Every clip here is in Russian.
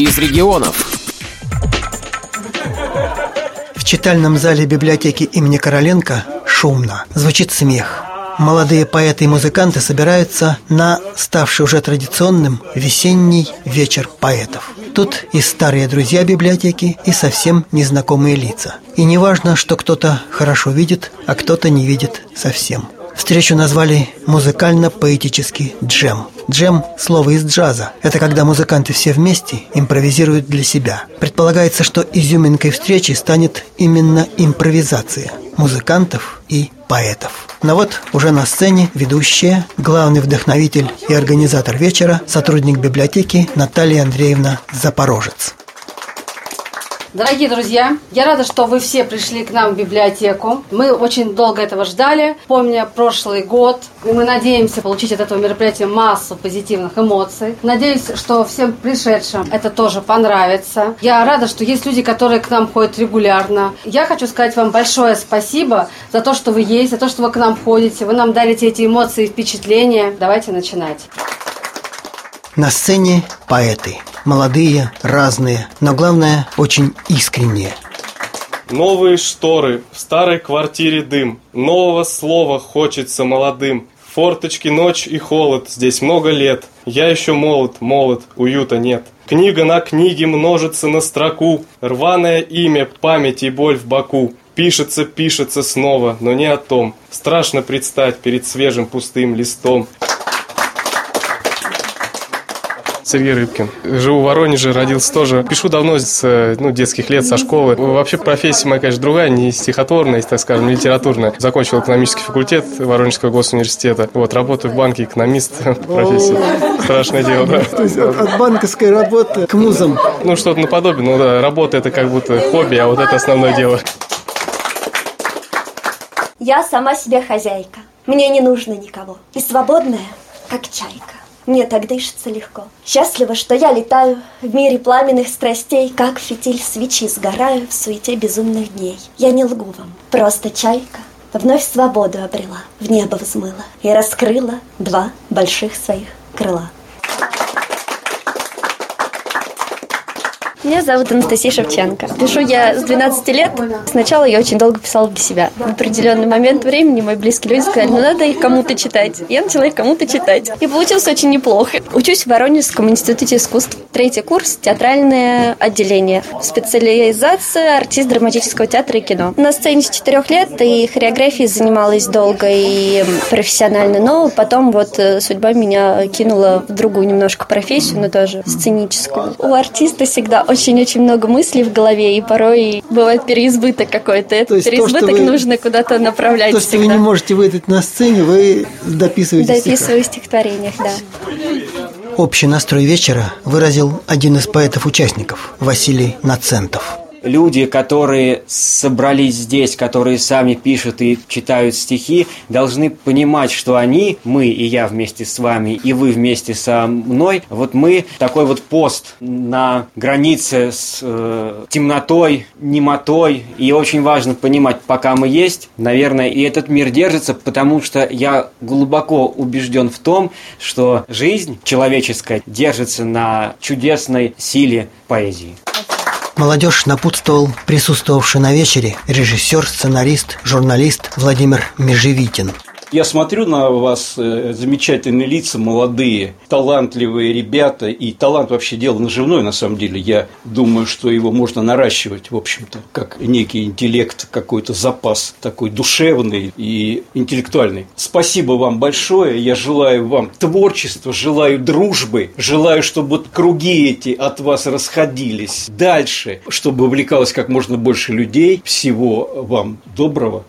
из регионов. В читальном зале библиотеки имени Короленко шумно. Звучит смех. Молодые поэты и музыканты собираются на ставший уже традиционным весенний вечер поэтов. Тут и старые друзья библиотеки, и совсем незнакомые лица. И не важно, что кто-то хорошо видит, а кто-то не видит совсем. Встречу назвали музыкально-поэтический джем. Джем – слово из джаза. Это когда музыканты все вместе импровизируют для себя. Предполагается, что изюминкой встречи станет именно импровизация музыкантов и поэтов. Но вот уже на сцене ведущая, главный вдохновитель и организатор вечера, сотрудник библиотеки Наталья Андреевна Запорожец. Дорогие друзья, я рада, что вы все пришли к нам в библиотеку. Мы очень долго этого ждали, помня прошлый год. И мы надеемся получить от этого мероприятия массу позитивных эмоций. Надеюсь, что всем пришедшим это тоже понравится. Я рада, что есть люди, которые к нам ходят регулярно. Я хочу сказать вам большое спасибо за то, что вы есть, за то, что вы к нам ходите. Вы нам дарите эти эмоции и впечатления. Давайте начинать. На сцене поэты. Молодые, разные, но главное, очень искренние. Новые шторы, в старой квартире дым, Нового слова хочется молодым. Форточки ночь и холод, здесь много лет. Я еще молод, молод, уюта нет. Книга на книге множится на строку, Рваное имя, память и боль в боку. Пишется, пишется снова, но не о том. Страшно предстать перед свежим пустым листом. Сергей Рыбкин. Живу в Воронеже, родился тоже. Пишу давно с ну, детских лет, со школы. Вообще профессия моя, конечно, другая, не стихотворная, так скажем, не литературная. Закончил экономический факультет Воронежского госуниверситета. Вот, работаю в банке, экономист профессия. Страшное дело, да. То есть от, от банковской работы к музам. Ну, что-то наподобие. Ну да, работа это как будто хобби, а вот это основное дело. Я сама себе хозяйка. Мне не нужно никого. И свободная, как чайка. Мне так дышится легко. Счастлива, что я летаю в мире пламенных страстей, как фитиль свечи сгораю в суете безумных дней. Я не лгу вам, просто чайка вновь свободу обрела, в небо взмыла и раскрыла два больших своих крыла. Меня зовут Анастасия Шевченко. Пишу я с 12 лет. Сначала я очень долго писала для себя. В определенный момент времени мои близкие люди сказали, ну надо их кому-то читать. Я начала их кому-то читать. И получилось очень неплохо. Учусь в Воронежском институте искусств. Третий курс – театральное отделение. Специализация – артист драматического театра и кино. На сцене с четырех лет и хореографией занималась долго и профессионально, но потом вот э, судьба меня кинула в другую немножко профессию, но тоже сценическую. У артиста всегда очень-очень много мыслей в голове, и порой бывает переизбыток какой-то. Этот переизбыток вы, нужно куда-то направлять. То, что всегда. вы не можете выдать на сцене, вы дописываете Дописываю в стихотворениях, да. Общий настрой вечера выразил один из поэтов-участников, Василий Нацентов люди, которые собрались здесь, которые сами пишут и читают стихи, должны понимать, что они, мы и я вместе с вами, и вы вместе со мной, вот мы такой вот пост на границе с э, темнотой, немотой, и очень важно понимать, пока мы есть, наверное, и этот мир держится, потому что я глубоко убежден в том, что жизнь человеческая держится на чудесной силе поэзии. Молодежь напутствовал присутствовавший на вечере режиссер, сценарист, журналист Владимир Межевитин. Я смотрю на вас, э, замечательные лица, молодые, талантливые ребята, и талант вообще дело наживное, на самом деле. Я думаю, что его можно наращивать, в общем-то, как некий интеллект, какой-то запас такой душевный и интеллектуальный. Спасибо вам большое, я желаю вам творчества, желаю дружбы, желаю, чтобы круги эти от вас расходились дальше, чтобы увлекалось как можно больше людей. Всего вам доброго.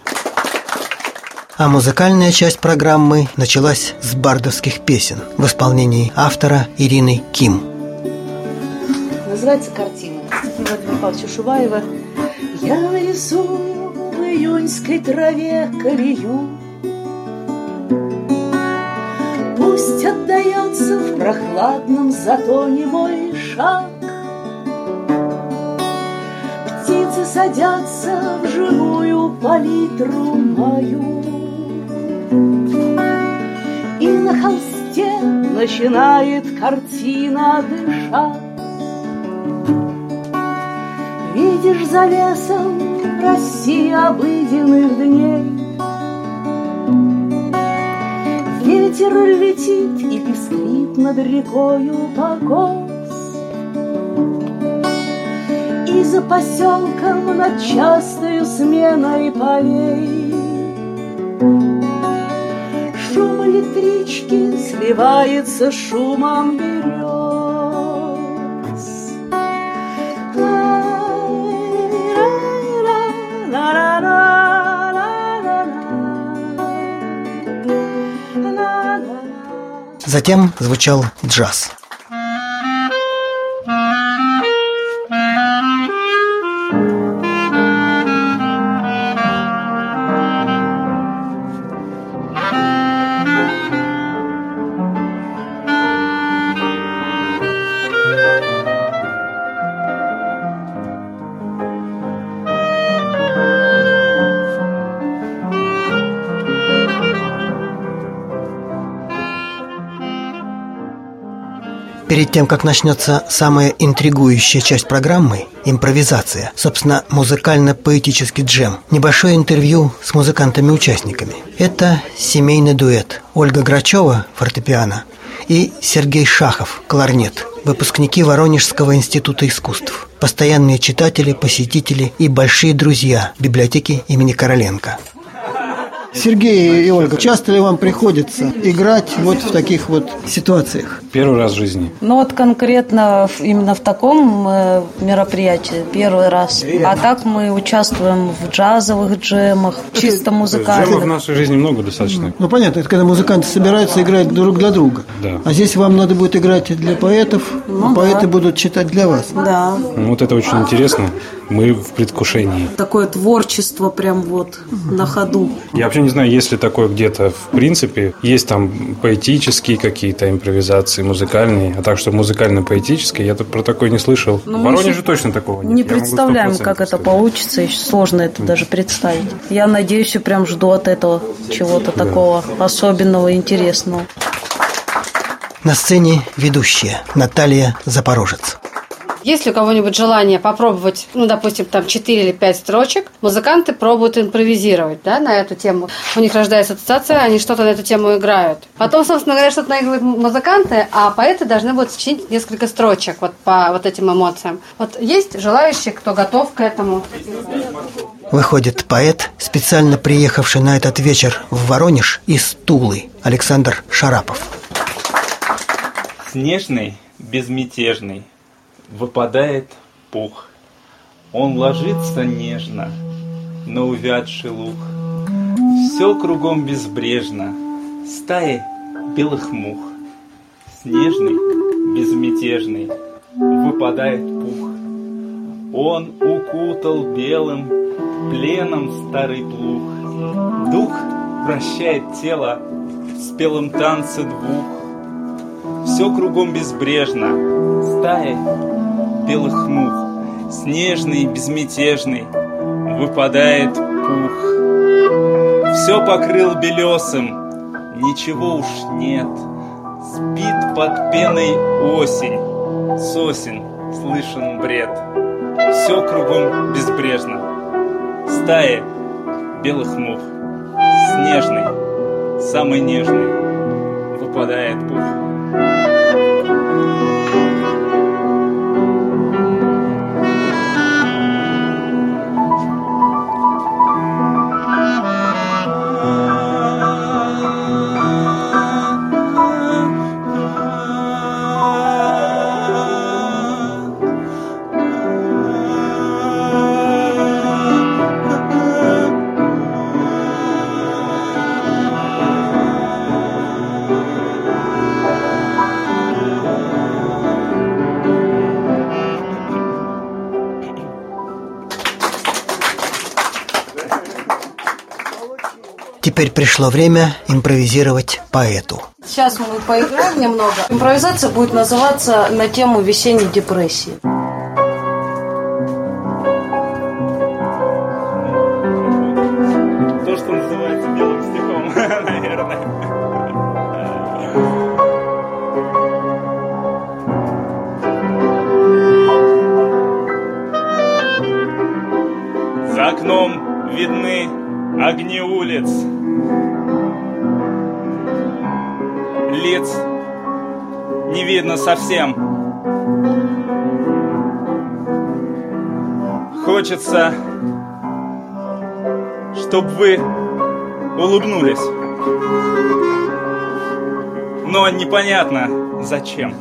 А музыкальная часть программы началась с бардовских песен в исполнении автора Ирины Ким. Называется картина. Владимира Павловича Шуваева. «Я нарисую в июньской траве колею Пусть отдается в прохладном затоне мой шаг Птицы садятся в живую палитру мою начинает картина дышать. Видишь за лесом России обыденных дней. Ветер летит и песклит над рекою покос. И за поселком над частою сменой полей электрички сливается шумом берез Затем звучал джаз. Перед тем, как начнется самая интригующая часть программы – импровизация, собственно, музыкально-поэтический джем, небольшое интервью с музыкантами-участниками. Это семейный дуэт Ольга Грачева – фортепиано и Сергей Шахов – кларнет, выпускники Воронежского института искусств, постоянные читатели, посетители и большие друзья библиотеки имени Короленко – Сергей и Ольга, часто ли вам приходится играть вот в таких вот ситуациях? Первый раз в жизни. Ну вот конкретно именно в таком э, мероприятии первый раз. А так мы участвуем в джазовых джемах, чисто музыкальных. Джемов в нашей жизни много достаточно. Ну понятно, это когда музыканты собираются играть друг для друга. Да. А здесь вам надо будет играть для поэтов, а поэты будут читать для вас. Да. Ну, Вот это очень интересно. Мы в предвкушении. Такое творчество прям вот на ходу. Я вообще не знаю, есть ли такое где-то в принципе. Есть там поэтические какие-то импровизации, музыкальные. А так, что музыкально-поэтические, я про такое не слышал. Ну, в Воронеже точно такого нет. Не Я представляем, 100% как это сказать. получится, еще сложно это даже представить. Я надеюсь и прям жду от этого чего-то такого особенного, интересного. На сцене ведущая Наталья Запорожец. Есть ли у кого-нибудь желание попробовать, ну, допустим, там 4 или 5 строчек, музыканты пробуют импровизировать, да, на эту тему. У них рождается ассоциация, они что-то на эту тему играют. Потом, собственно говоря, что-то наигрывают музыканты, а поэты должны будут сочинить несколько строчек вот по вот этим эмоциям. Вот есть желающие, кто готов к этому? Выходит поэт, специально приехавший на этот вечер в Воронеж из Тулы, Александр Шарапов. Снежный, безмятежный, выпадает пух. Он ложится нежно на увядший луг. Все кругом безбрежно, стаи белых мух. Снежный, безмятежный, выпадает пух. Он укутал белым пленом старый плуг. Дух вращает тело в спелом танце двух. Все кругом безбрежно, стаи белых мух, снежный, безмятежный, выпадает пух. Все покрыл белесым, ничего уж нет, спит под пеной осень, сосен слышен бред. Все кругом безбрежно, стаи белых мух, снежный, самый нежный, выпадает пух. Теперь пришло время импровизировать поэту. Сейчас мы поиграем немного. Импровизация будет называться на тему весенней депрессии. Огни улиц, лиц не видно совсем. Хочется, чтобы вы улыбнулись. Но непонятно зачем.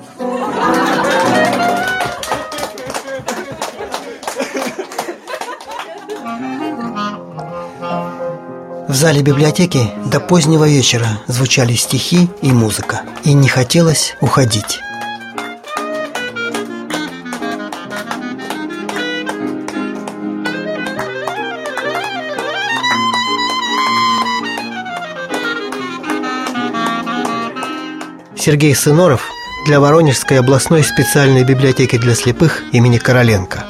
В зале библиотеки до позднего вечера звучали стихи и музыка, и не хотелось уходить. Сергей Сыноров для Воронежской областной специальной библиотеки для слепых имени Короленко –